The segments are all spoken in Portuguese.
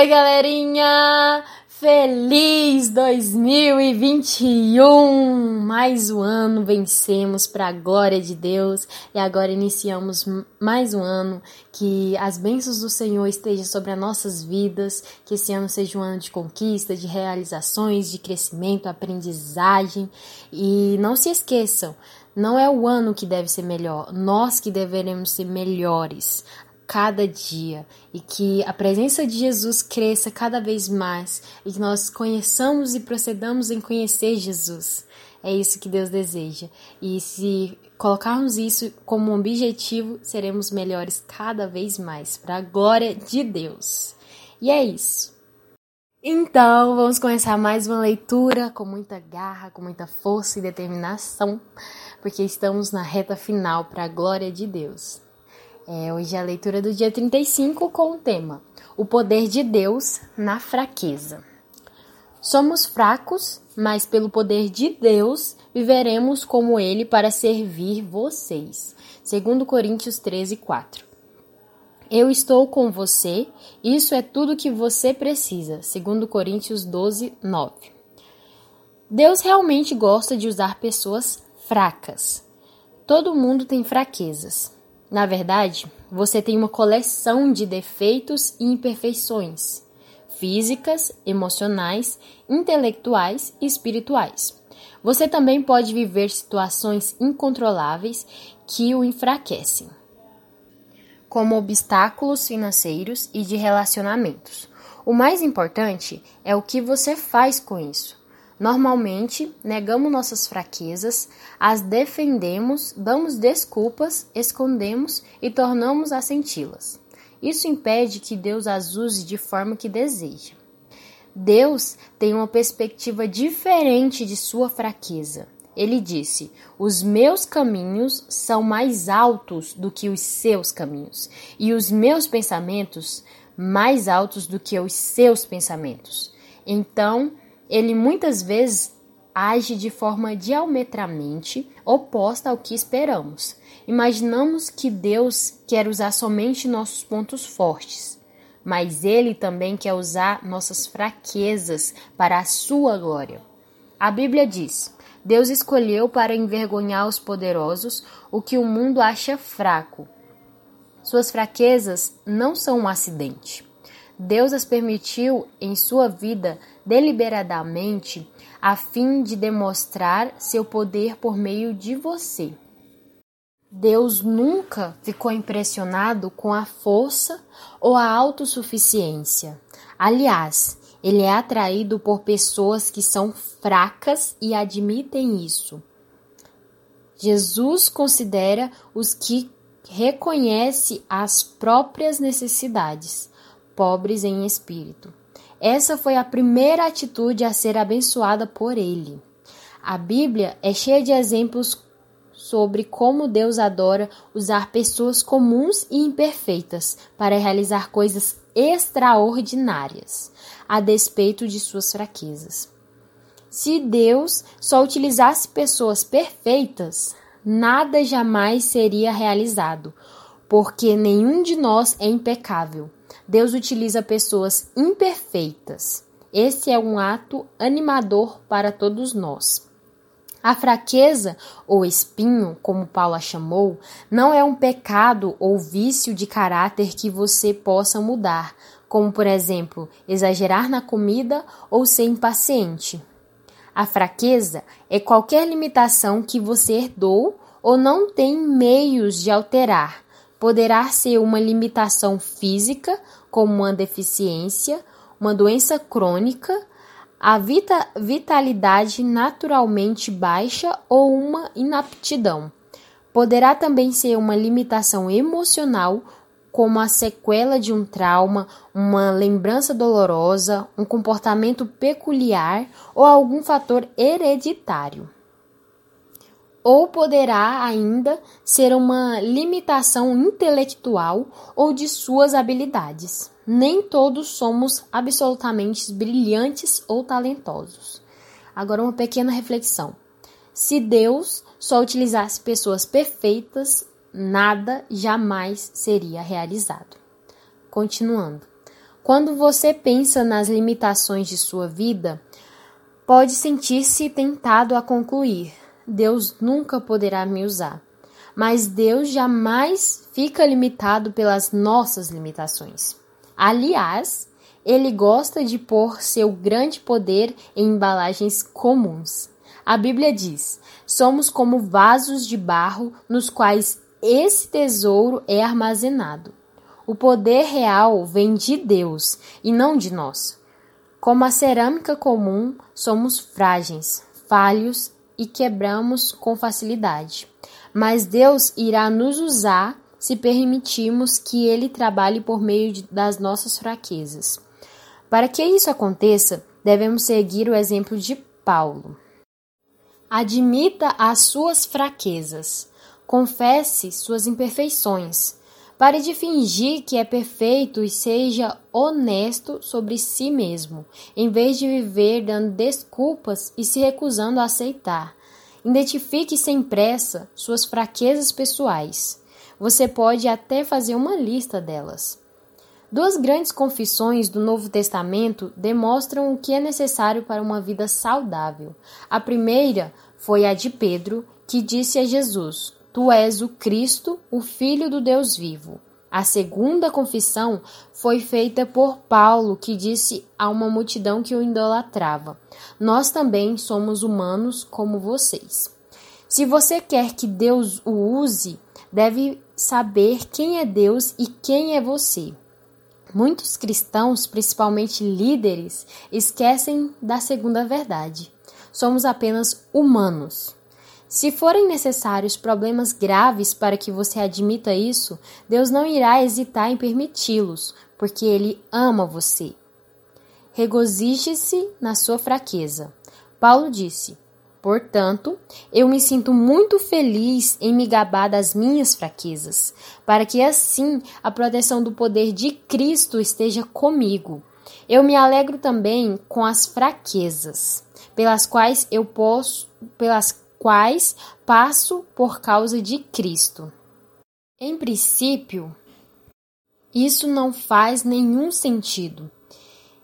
Oi, galerinha! Feliz 2021! Mais um ano vencemos para a glória de Deus e agora iniciamos mais um ano. Que as bênçãos do Senhor estejam sobre as nossas vidas, que esse ano seja um ano de conquista, de realizações, de crescimento, aprendizagem. E não se esqueçam, não é o ano que deve ser melhor, nós que deveremos ser melhores cada dia e que a presença de Jesus cresça cada vez mais e que nós conheçamos e procedamos em conhecer Jesus. É isso que Deus deseja. E se colocarmos isso como objetivo, seremos melhores cada vez mais, para a glória de Deus. E é isso. Então, vamos começar mais uma leitura com muita garra, com muita força e determinação, porque estamos na reta final para a glória de Deus. É, hoje é a leitura do dia 35 com o tema O poder de Deus na fraqueza. Somos fracos, mas pelo poder de Deus viveremos como Ele para servir vocês. 2 Coríntios 13, 4. Eu estou com você, isso é tudo que você precisa. 2 Coríntios 12, 9. Deus realmente gosta de usar pessoas fracas. Todo mundo tem fraquezas. Na verdade, você tem uma coleção de defeitos e imperfeições físicas, emocionais, intelectuais e espirituais. Você também pode viver situações incontroláveis que o enfraquecem, como obstáculos financeiros e de relacionamentos. O mais importante é o que você faz com isso. Normalmente, negamos nossas fraquezas, as defendemos, damos desculpas, escondemos e tornamos a senti-las. Isso impede que Deus as use de forma que deseja. Deus tem uma perspectiva diferente de sua fraqueza. Ele disse: Os meus caminhos são mais altos do que os seus caminhos, e os meus pensamentos mais altos do que os seus pensamentos. Então, ele muitas vezes age de forma diametralmente oposta ao que esperamos. Imaginamos que Deus quer usar somente nossos pontos fortes, mas Ele também quer usar nossas fraquezas para a sua glória. A Bíblia diz: Deus escolheu para envergonhar os poderosos o que o mundo acha fraco. Suas fraquezas não são um acidente. Deus as permitiu em sua vida deliberadamente a fim de demonstrar seu poder por meio de você. Deus nunca ficou impressionado com a força ou a autossuficiência. Aliás, ele é atraído por pessoas que são fracas e admitem isso. Jesus considera os que reconhecem as próprias necessidades pobres em espírito. Essa foi a primeira atitude a ser abençoada por ele. A Bíblia é cheia de exemplos sobre como Deus adora usar pessoas comuns e imperfeitas para realizar coisas extraordinárias, a despeito de suas fraquezas. Se Deus só utilizasse pessoas perfeitas, nada jamais seria realizado, porque nenhum de nós é impecável. Deus utiliza pessoas imperfeitas. Esse é um ato animador para todos nós. A fraqueza ou espinho, como Paulo a chamou, não é um pecado ou vício de caráter que você possa mudar, como por exemplo, exagerar na comida ou ser impaciente. A fraqueza é qualquer limitação que você herdou ou não tem meios de alterar. Poderá ser uma limitação física como uma deficiência, uma doença crônica, a vita vitalidade naturalmente baixa ou uma inaptidão. Poderá também ser uma limitação emocional, como a sequela de um trauma, uma lembrança dolorosa, um comportamento peculiar ou algum fator hereditário ou poderá ainda ser uma limitação intelectual ou de suas habilidades. Nem todos somos absolutamente brilhantes ou talentosos. Agora, uma pequena reflexão. Se Deus só utilizasse pessoas perfeitas, nada jamais seria realizado. Continuando. Quando você pensa nas limitações de sua vida, pode sentir-se tentado a concluir: Deus nunca poderá me usar. Mas Deus jamais fica limitado pelas nossas limitações. Aliás, ele gosta de pôr seu grande poder em embalagens comuns. A Bíblia diz: somos como vasos de barro nos quais esse tesouro é armazenado. O poder real vem de Deus e não de nós. Como a cerâmica comum, somos frágeis, falhos e quebramos com facilidade. Mas Deus irá nos usar se permitirmos que Ele trabalhe por meio de, das nossas fraquezas. Para que isso aconteça, devemos seguir o exemplo de Paulo. Admita as suas fraquezas, confesse suas imperfeições Pare de fingir que é perfeito e seja honesto sobre si mesmo, em vez de viver dando desculpas e se recusando a aceitar. Identifique sem pressa suas fraquezas pessoais. Você pode até fazer uma lista delas. Duas grandes confissões do Novo Testamento demonstram o que é necessário para uma vida saudável. A primeira foi a de Pedro, que disse a Jesus: Tu és o Cristo, o Filho do Deus vivo. A segunda confissão foi feita por Paulo, que disse a uma multidão que o idolatrava: Nós também somos humanos como vocês. Se você quer que Deus o use, deve saber quem é Deus e quem é você. Muitos cristãos, principalmente líderes, esquecem da segunda verdade. Somos apenas humanos. Se forem necessários problemas graves para que você admita isso, Deus não irá hesitar em permiti-los, porque Ele ama você. Regozije-se na sua fraqueza. Paulo disse: Portanto, eu me sinto muito feliz em me gabar das minhas fraquezas, para que assim a proteção do poder de Cristo esteja comigo. Eu me alegro também com as fraquezas, pelas quais eu posso, pelas quais passo por causa de Cristo. Em princípio, isso não faz nenhum sentido.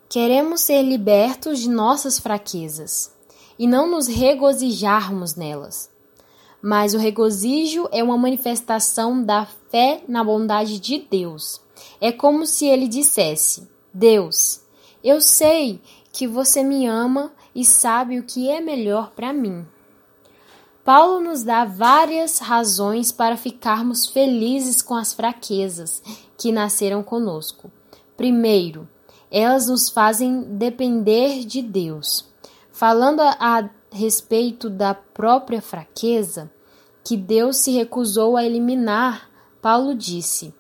Queremos ser libertos de nossas fraquezas e não nos regozijarmos nelas. Mas o regozijo é uma manifestação da fé na bondade de Deus. É como se ele dissesse: Deus, eu sei que você me ama e sabe o que é melhor para mim. Paulo nos dá várias razões para ficarmos felizes com as fraquezas que nasceram conosco. Primeiro, elas nos fazem depender de Deus. Falando a, respeito da própria fraqueza, que Deus se recusou a eliminar, Paulo disse: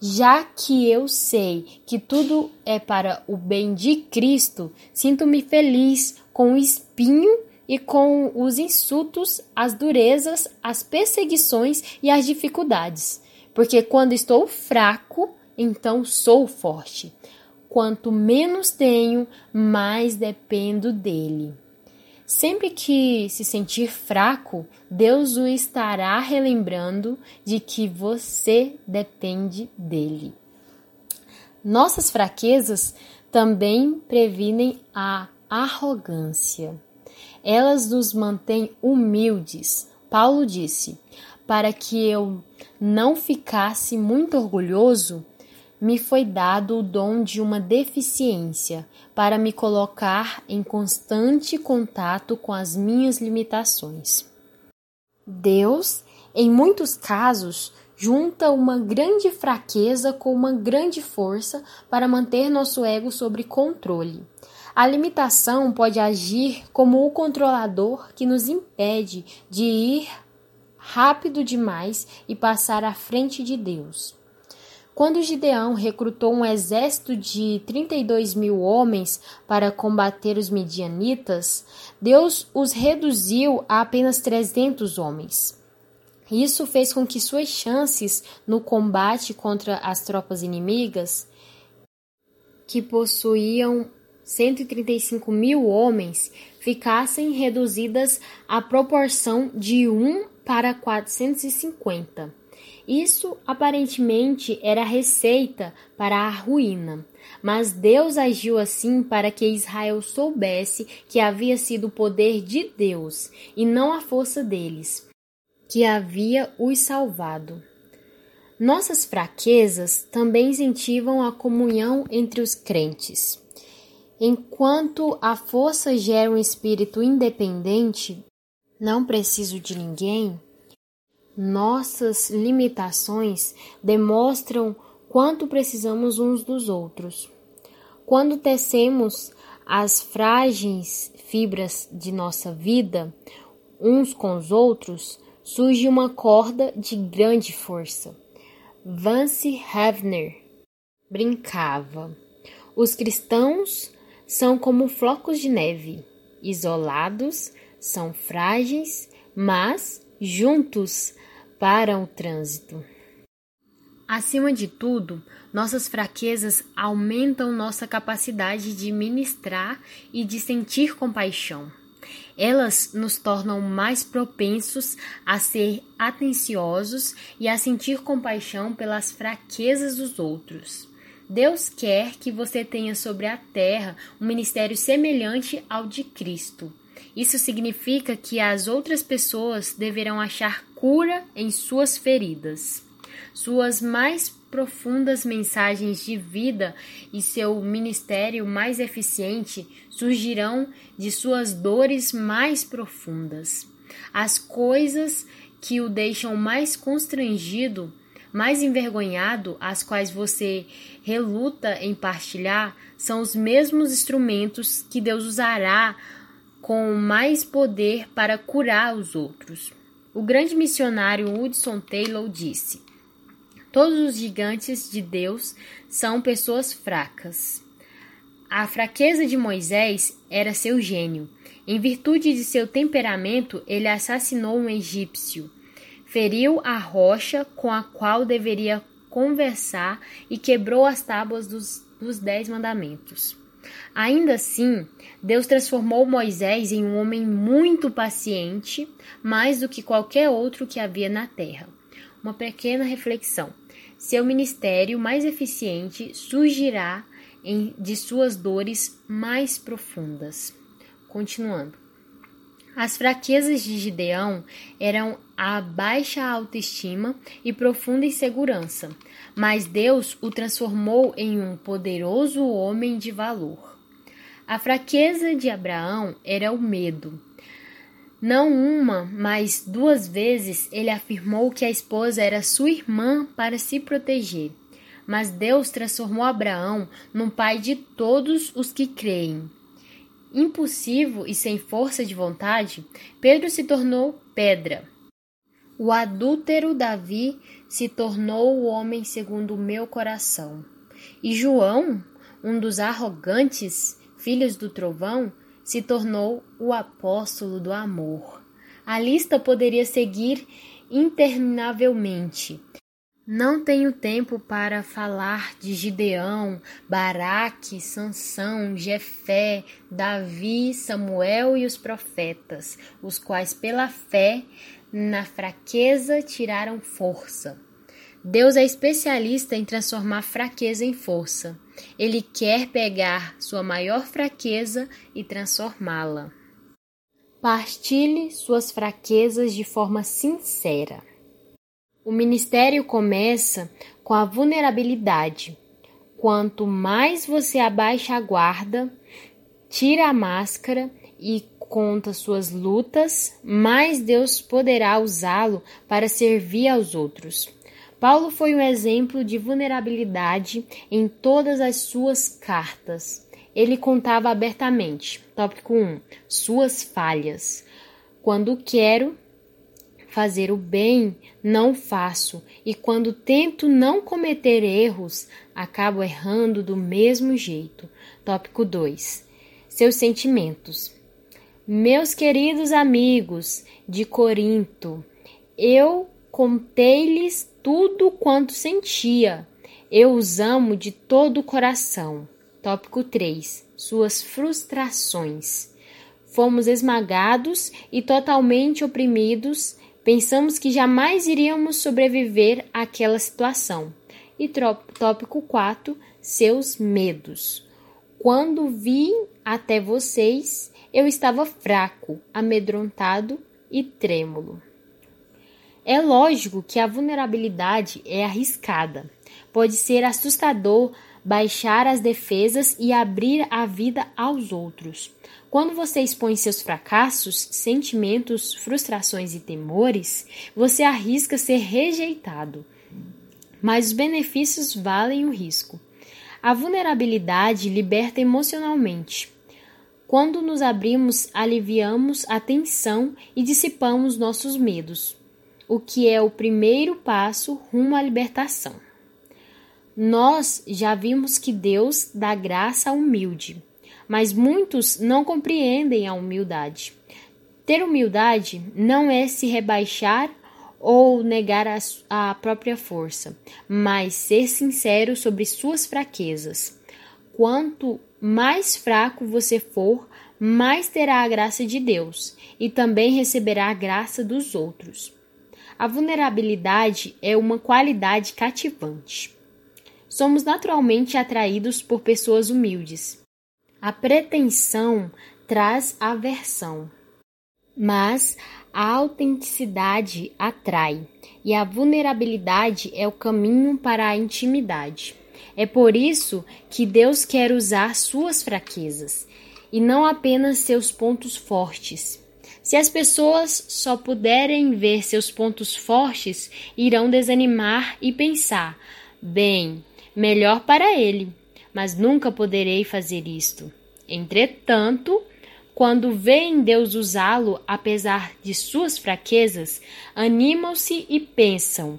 Já que eu sei que tudo é para o bem de Cristo, sinto-me feliz com o espinho e com os insultos, as durezas, as perseguições e as dificuldades. Porque quando estou fraco, então sou forte. Quanto menos tenho, mais dependo dele. Sempre que se sentir fraco, Deus o estará relembrando de que você depende dele. Nossas fraquezas também previnem a arrogância. Elas nos mantêm humildes. Paulo disse: Para que eu não ficasse muito orgulhoso, me foi dado o dom de uma deficiência para me colocar em constante contato com as minhas limitações. Deus, em muitos casos, junta uma grande fraqueza com uma grande força para manter nosso ego sob controle. A limitação pode agir como o controlador que nos impede de ir rápido demais e passar à frente de Deus. Quando Gideão recrutou um exército de 32 mil homens para combater os midianitas, Deus os reduziu a apenas 300 homens. Isso fez com que suas chances no combate contra as tropas inimigas, que possuíam 135 mil homens ficassem reduzidas à proporção de 1 para 450. Isso aparentemente era receita para a ruína, mas Deus agiu assim para que Israel soubesse que havia sido o poder de Deus e não a força deles, que havia os salvado. Nossas fraquezas também incentivam a comunhão entre os crentes. Enquanto a força gera um espírito independente, não preciso de ninguém, nossas limitações demonstram quanto precisamos uns dos outros. Quando tecemos as frágeis fibras de nossa vida uns com os outros, surge uma corda de grande força. Vance Havner brincava. Os cristãos são como flocos de neve, isolados, são frágeis, mas juntos param o trânsito. Acima de tudo, nossas fraquezas aumentam nossa capacidade de ministrar e de sentir compaixão. Elas nos tornam mais propensos a ser atenciosos e a sentir compaixão pelas fraquezas dos outros. Deus quer que você tenha sobre a terra um ministério semelhante ao de Cristo. Isso significa que as outras pessoas deverão achar cura em suas feridas. Suas mais profundas mensagens de vida e seu ministério mais eficiente surgirão de suas dores mais profundas. As coisas que o deixam mais constrangido, mais envergonhado, as quais você reluta em partilhar, são os mesmos instrumentos que Deus usará com mais poder para curar os outros. O grande missionário Hudson Taylor disse: Todos os gigantes de Deus são pessoas fracas. A fraqueza de Moisés era seu gênio. Em virtude de seu temperamento, ele assassinou um egípcio, feriu a rocha com a qual deveria conversar e quebrou as tábuas dos, dos Dez Mandamentos. Ainda assim, Deus transformou Moisés em um homem muito paciente, mais do que qualquer outro que havia na terra. Uma pequena reflexão. Seu ministério mais eficiente surgirá em, de suas dores mais profundas. Continuando. As fraquezas de Gideão eram a baixa autoestima e profunda insegurança, mas Deus o transformou em um poderoso homem de valor. A fraqueza de Abraão era o medo. Não uma, mas duas vezes ele afirmou que a esposa era sua irmã para se proteger. Mas Deus transformou Abraão num pai de todos os que creem. Impulsivo e sem força de vontade, Pedro se tornou pedra. O adúltero Davi se tornou o homem segundo o meu coração. E João, um dos arrogantes filhos do trovão, se tornou o apóstolo do amor. A lista poderia seguir interminavelmente. Não tenho tempo para falar de Gideão, Baraque, Sansão, Jefé, Davi, Samuel e os profetas, os quais pela fé na fraqueza tiraram força. Deus é especialista em transformar fraqueza em força. Ele quer pegar sua maior fraqueza e transformá-la. Partilhe suas fraquezas de forma sincera. O ministério começa com a vulnerabilidade. Quanto mais você abaixa a guarda, tira a máscara e conta suas lutas, mais Deus poderá usá-lo para servir aos outros. Paulo foi um exemplo de vulnerabilidade em todas as suas cartas. Ele contava abertamente. Tópico 1. Suas falhas. Quando quero fazer o bem, não faço, e quando tento não cometer erros, acabo errando do mesmo jeito. Tópico 2. Seus sentimentos. Meus queridos amigos de Corinto, eu contei-lhes tudo quanto sentia. Eu os amo de todo o coração. Tópico 3. Suas frustrações. Fomos esmagados e totalmente oprimidos pensamos que jamais iríamos sobreviver àquela situação. E tópico 4, seus medos. Quando vim até vocês, eu estava fraco, amedrontado e trêmulo. É lógico que a vulnerabilidade é arriscada. Pode ser assustador baixar as defesas e abrir a vida aos outros. Quando você expõe seus fracassos, sentimentos, frustrações e temores, você arrisca ser rejeitado. Mas os benefícios valem o risco. A vulnerabilidade liberta emocionalmente. Quando nos abrimos, aliviamos a tensão e dissipamos nossos medos, o que é o primeiro passo rumo à libertação. Nós já vimos que Deus dá graça ao humilde, mas muitos não compreendem a humildade. Ter humildade não é se rebaixar ou negar a, a própria força, mas ser sincero sobre suas fraquezas. Quanto mais fraco você for, mais terá a graça de Deus e também receberá a graça dos outros. A vulnerabilidade é uma qualidade cativante. Somos naturalmente atraídos por pessoas humildes. A pretensão traz aversão, mas a autenticidade atrai e a vulnerabilidade é o caminho para a intimidade. É por isso que Deus quer usar suas fraquezas e não apenas seus pontos fortes. Se as pessoas só puderem ver seus pontos fortes, irão desanimar e pensar: bem, melhor para ele, mas nunca poderei fazer isto. Entretanto, quando veem Deus usá-lo apesar de suas fraquezas, animam-se e pensam: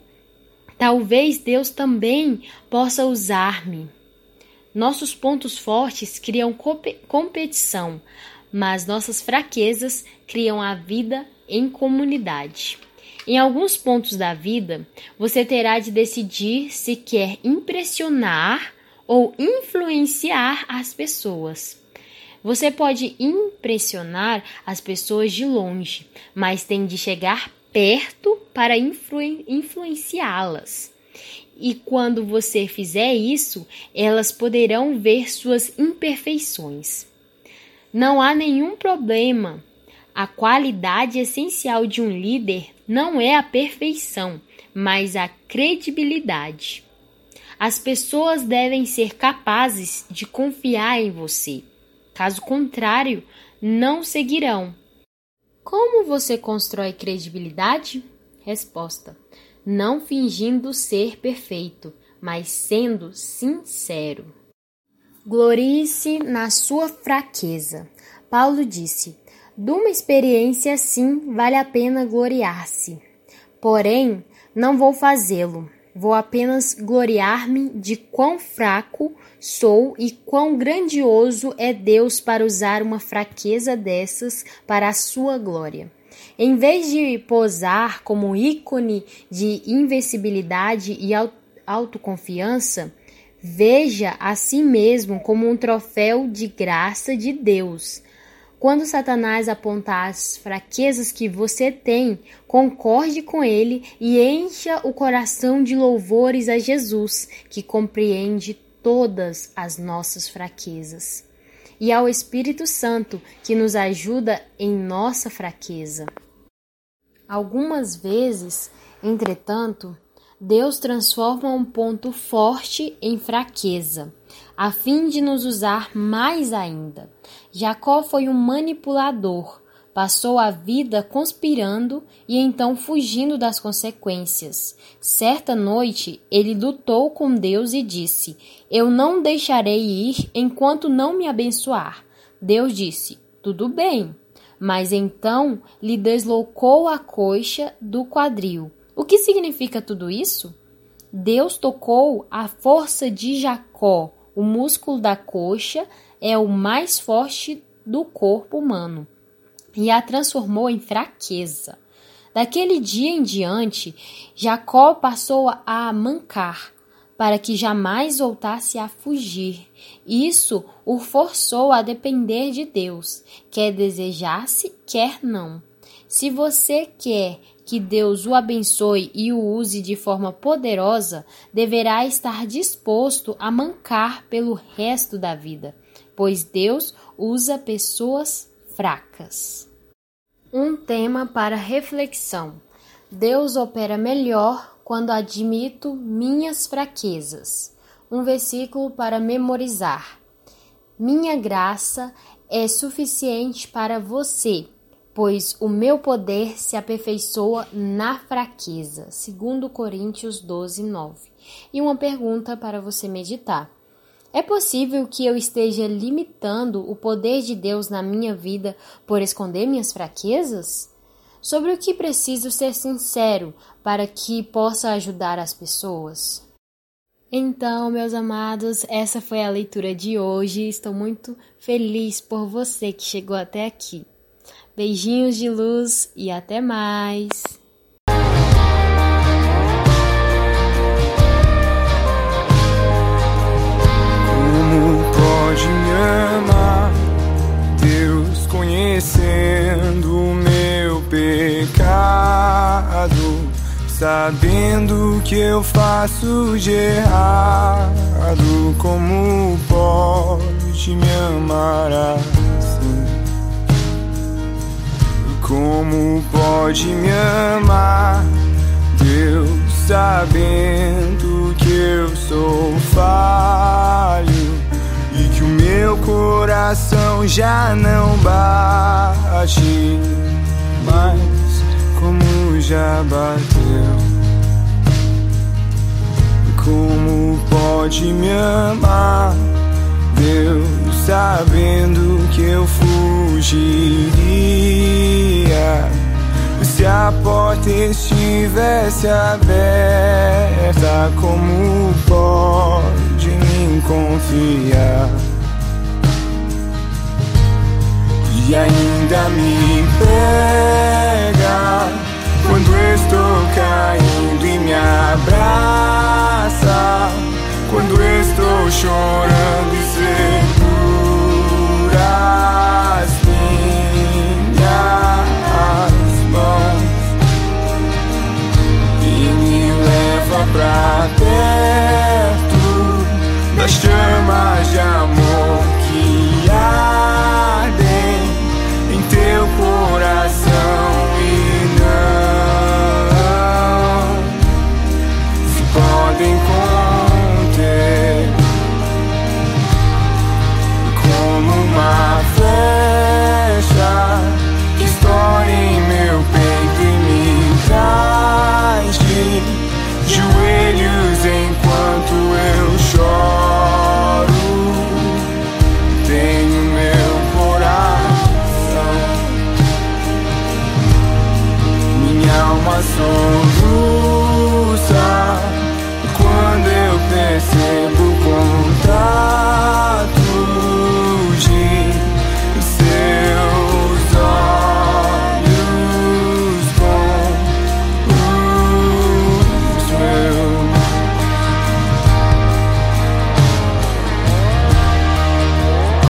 talvez Deus também possa usar-me. Nossos pontos fortes criam competição, mas nossas fraquezas criam a vida em comunidade. Em alguns pontos da vida, você terá de decidir se quer impressionar ou influenciar as pessoas. Você pode impressionar as pessoas de longe, mas tem de chegar perto para influ influenciá-las. E quando você fizer isso, elas poderão ver suas imperfeições. Não há nenhum problema a qualidade essencial de um líder não é a perfeição, mas a credibilidade. As pessoas devem ser capazes de confiar em você. Caso contrário, não seguirão. Como você constrói credibilidade? Resposta: Não fingindo ser perfeito, mas sendo sincero. Glorie-se na sua fraqueza. Paulo disse: de uma experiência assim vale a pena gloriar-se. Porém, não vou fazê-lo. Vou apenas gloriar-me de quão fraco sou e quão grandioso é Deus para usar uma fraqueza dessas para a sua glória. Em vez de posar como ícone de invencibilidade e autoconfiança, veja a si mesmo como um troféu de graça de Deus quando Satanás apontar as fraquezas que você tem, concorde com ele e encha o coração de louvores a Jesus, que compreende todas as nossas fraquezas, e ao Espírito Santo, que nos ajuda em nossa fraqueza. Algumas vezes, entretanto, Deus transforma um ponto forte em fraqueza a fim de nos usar mais ainda. Jacó foi um manipulador, passou a vida conspirando e então fugindo das consequências. Certa noite, ele lutou com Deus e disse: Eu não deixarei ir enquanto não me abençoar. Deus disse: Tudo bem. Mas então lhe deslocou a coxa do quadril. O que significa tudo isso? Deus tocou a força de Jacó, o músculo da coxa é o mais forte do corpo humano e a transformou em fraqueza. Daquele dia em diante, Jacó passou a mancar, para que jamais voltasse a fugir. Isso o forçou a depender de Deus, quer desejasse, quer não. Se você quer que Deus o abençoe e o use de forma poderosa, deverá estar disposto a mancar pelo resto da vida, pois Deus usa pessoas fracas. Um tema para reflexão: Deus opera melhor quando admito minhas fraquezas. Um versículo para memorizar. Minha graça é suficiente para você, pois o meu poder se aperfeiçoa na fraqueza. 2 Coríntios 12, 9. E uma pergunta para você meditar. É possível que eu esteja limitando o poder de Deus na minha vida por esconder minhas fraquezas? Sobre o que preciso ser sincero para que possa ajudar as pessoas? Então, meus amados, essa foi a leitura de hoje. Estou muito feliz por você que chegou até aqui. Beijinhos de luz e até mais! Pode me amar, Deus conhecendo o meu pecado? Sabendo que eu faço de errado, como pode me amar Como pode me amar, Deus, sabendo que eu sou falho e que o meu coração já não bate mais como já bateu. Como pode me amar, Deus, sabendo que eu fugiria? Se a porta estivesse aberta, como pode me confiar? E ainda me pega quando estou caindo e me abraça. Quando estou chorando das chamas